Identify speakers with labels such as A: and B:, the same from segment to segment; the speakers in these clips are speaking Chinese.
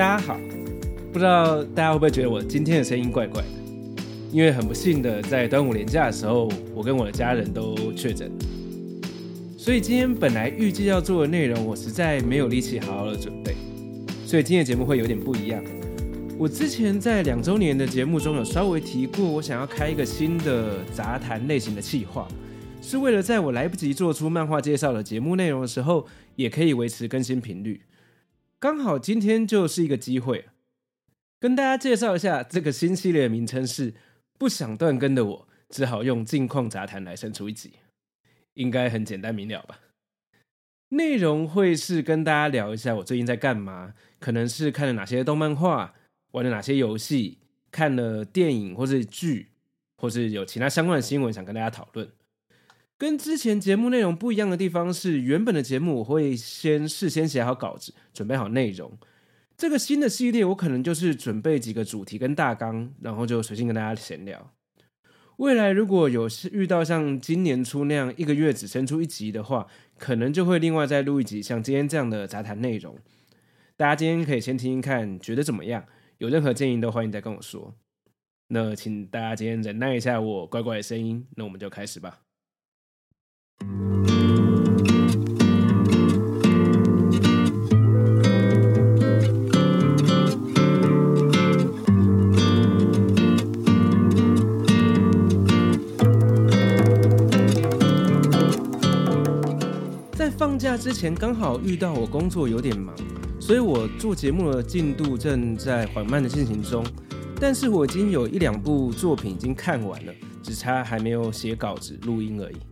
A: 大家好，不知道大家会不会觉得我今天的声音怪怪的？因为很不幸的，在端午连假的时候，我跟我的家人都确诊，所以今天本来预计要做的内容，我实在没有力气好好的准备，所以今天的节目会有点不一样。我之前在两周年的节目中有稍微提过，我想要开一个新的杂谈类型的企划，是为了在我来不及做出漫画介绍的节目内容的时候，也可以维持更新频率。刚好今天就是一个机会，跟大家介绍一下这个新系列的名称是“不想断更的我”，只好用近况杂谈来生出一集，应该很简单明了吧？内容会是跟大家聊一下我最近在干嘛，可能是看了哪些动漫画，玩了哪些游戏，看了电影或是剧，或是有其他相关的新闻想跟大家讨论。跟之前节目内容不一样的地方是，原本的节目我会先事先写好稿子，准备好内容。这个新的系列，我可能就是准备几个主题跟大纲，然后就随性跟大家闲聊。未来如果有遇到像今年初那样一个月只生出一集的话，可能就会另外再录一集像今天这样的杂谈内容。大家今天可以先听听看，觉得怎么样？有任何建议都欢迎再跟我说。那请大家今天忍耐一下我怪怪的声音，那我们就开始吧。在放假之前，刚好遇到我工作有点忙，所以我做节目的进度正在缓慢的进行中。但是我已经有一两部作品已经看完了，只差还没有写稿子、录音而已。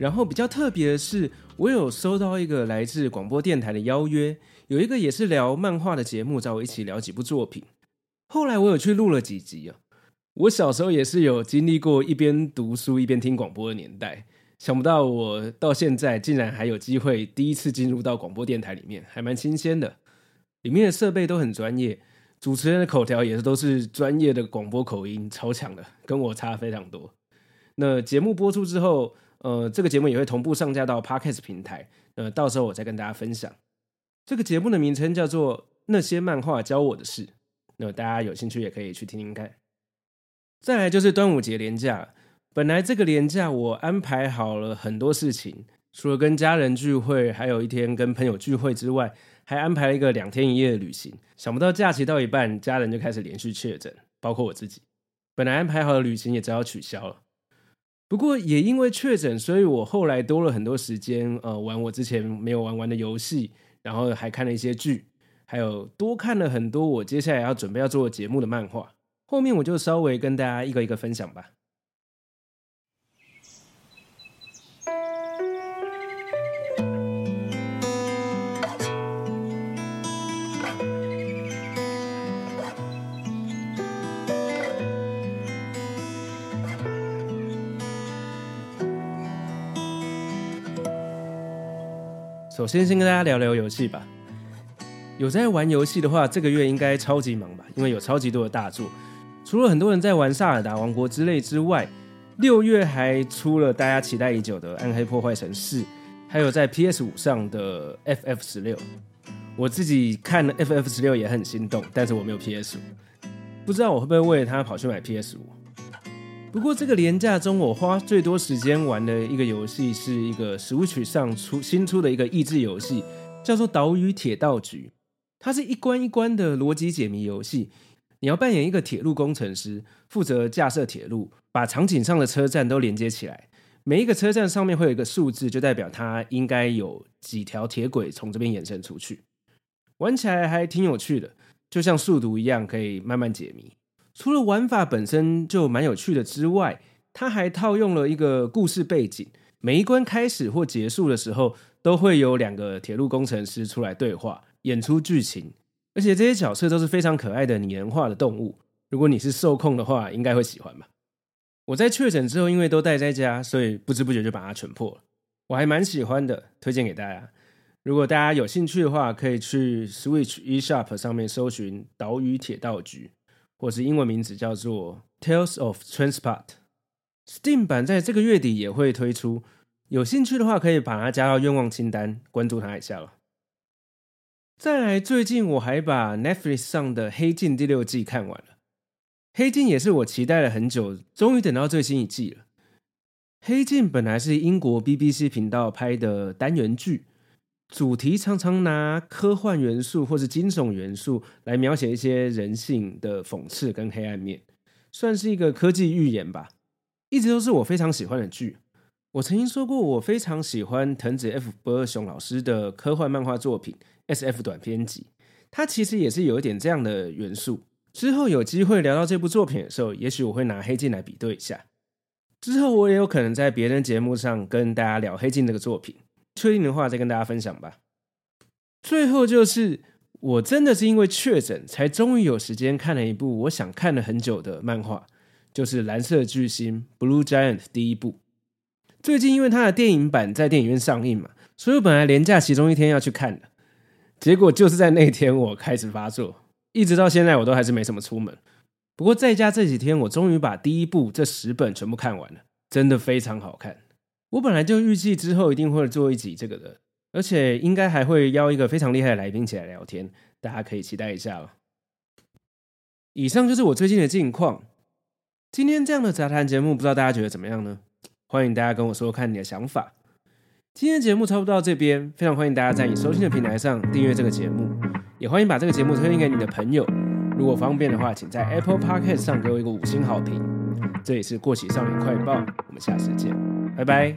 A: 然后比较特别的是，我有收到一个来自广播电台的邀约，有一个也是聊漫画的节目，找我一起聊几部作品。后来我有去录了几集啊。我小时候也是有经历过一边读书一边听广播的年代，想不到我到现在竟然还有机会第一次进入到广播电台里面，还蛮新鲜的。里面的设备都很专业，主持人的口条也是都是专业的广播口音，超强的，跟我差非常多。那节目播出之后，呃，这个节目也会同步上架到 Podcast 平台，呃，到时候我再跟大家分享。这个节目的名称叫做《那些漫画教我的事》，那大家有兴趣也可以去听听看。再来就是端午节连假，本来这个连假我安排好了很多事情，除了跟家人聚会，还有一天跟朋友聚会之外，还安排了一个两天一夜的旅行。想不到假期到一半，家人就开始连续确诊，包括我自己。本来安排好的旅行也只好取消了。不过也因为确诊，所以我后来多了很多时间，呃，玩我之前没有玩完的游戏，然后还看了一些剧，还有多看了很多我接下来要准备要做节目的漫画。后面我就稍微跟大家一个一个分享吧。首先，先跟大家聊聊游戏吧。有在玩游戏的话，这个月应该超级忙吧？因为有超级多的大作。除了很多人在玩《萨尔达王国》之类之外，六月还出了大家期待已久的《暗黑破坏神四》，还有在 PS 五上的 FF 十六。我自己看了 FF 十六也很心动，但是我没有 PS 五，不知道我会不会为了它跑去买 PS 五。不过这个廉价中，我花最多时间玩的一个游戏是一个 Switch 上出新出的一个益智游戏，叫做《岛屿铁道局》。它是一关一关的逻辑解谜游戏，你要扮演一个铁路工程师，负责架设铁路，把场景上的车站都连接起来。每一个车站上面会有一个数字，就代表它应该有几条铁轨从这边延伸出去。玩起来还挺有趣的，就像数独一样，可以慢慢解谜。除了玩法本身就蛮有趣的之外，它还套用了一个故事背景。每一关开始或结束的时候，都会有两个铁路工程师出来对话，演出剧情。而且这些角色都是非常可爱的拟人化的动物。如果你是受控的话，应该会喜欢吧。我在确诊之后，因为都待在家，所以不知不觉就把它全破了。我还蛮喜欢的，推荐给大家。如果大家有兴趣的话，可以去 Switch eShop 上面搜寻《岛屿铁道局》，或是英文名字叫做《Tales of Transport》。Steam 版在这个月底也会推出，有兴趣的话可以把它加到愿望清单，关注它一下了。再来，最近我还把 Netflix 上的《黑镜》第六季看完了。《黑镜》也是我期待了很久，终于等到最新一季了。《黑镜》本来是英国 BBC 频道拍的单元剧。主题常常拿科幻元素或是惊悚元素来描写一些人性的讽刺跟黑暗面，算是一个科技寓言吧。一直都是我非常喜欢的剧。我曾经说过，我非常喜欢藤子 F 不二雄老师的科幻漫画作品《SF 短篇集》，它其实也是有一点这样的元素。之后有机会聊到这部作品的时候，也许我会拿《黑镜》来比对一下。之后我也有可能在别人节目上跟大家聊《黑镜》这个作品。确定的话，再跟大家分享吧。最后就是，我真的是因为确诊，才终于有时间看了一部我想看了很久的漫画，就是《蓝色巨星》（Blue Giant） 第一部。最近因为它的电影版在电影院上映嘛，所以我本来连假其中一天要去看的，结果就是在那天我开始发作，一直到现在我都还是没什么出门。不过在家这几天，我终于把第一部这十本全部看完了，真的非常好看。我本来就预计之后一定会做一集这个的，而且应该还会邀一个非常厉害的来宾起来聊天，大家可以期待一下了。以上就是我最近的近况。今天这样的杂谈节目，不知道大家觉得怎么样呢？欢迎大家跟我说看你的想法。今天节目差不多到这边，非常欢迎大家在你收听的平台上订阅这个节目，也欢迎把这个节目推荐给你的朋友。如果方便的话，请在 Apple Podcast 上给我一个五星好评。这里是过期少年快报，我们下次见。拜拜。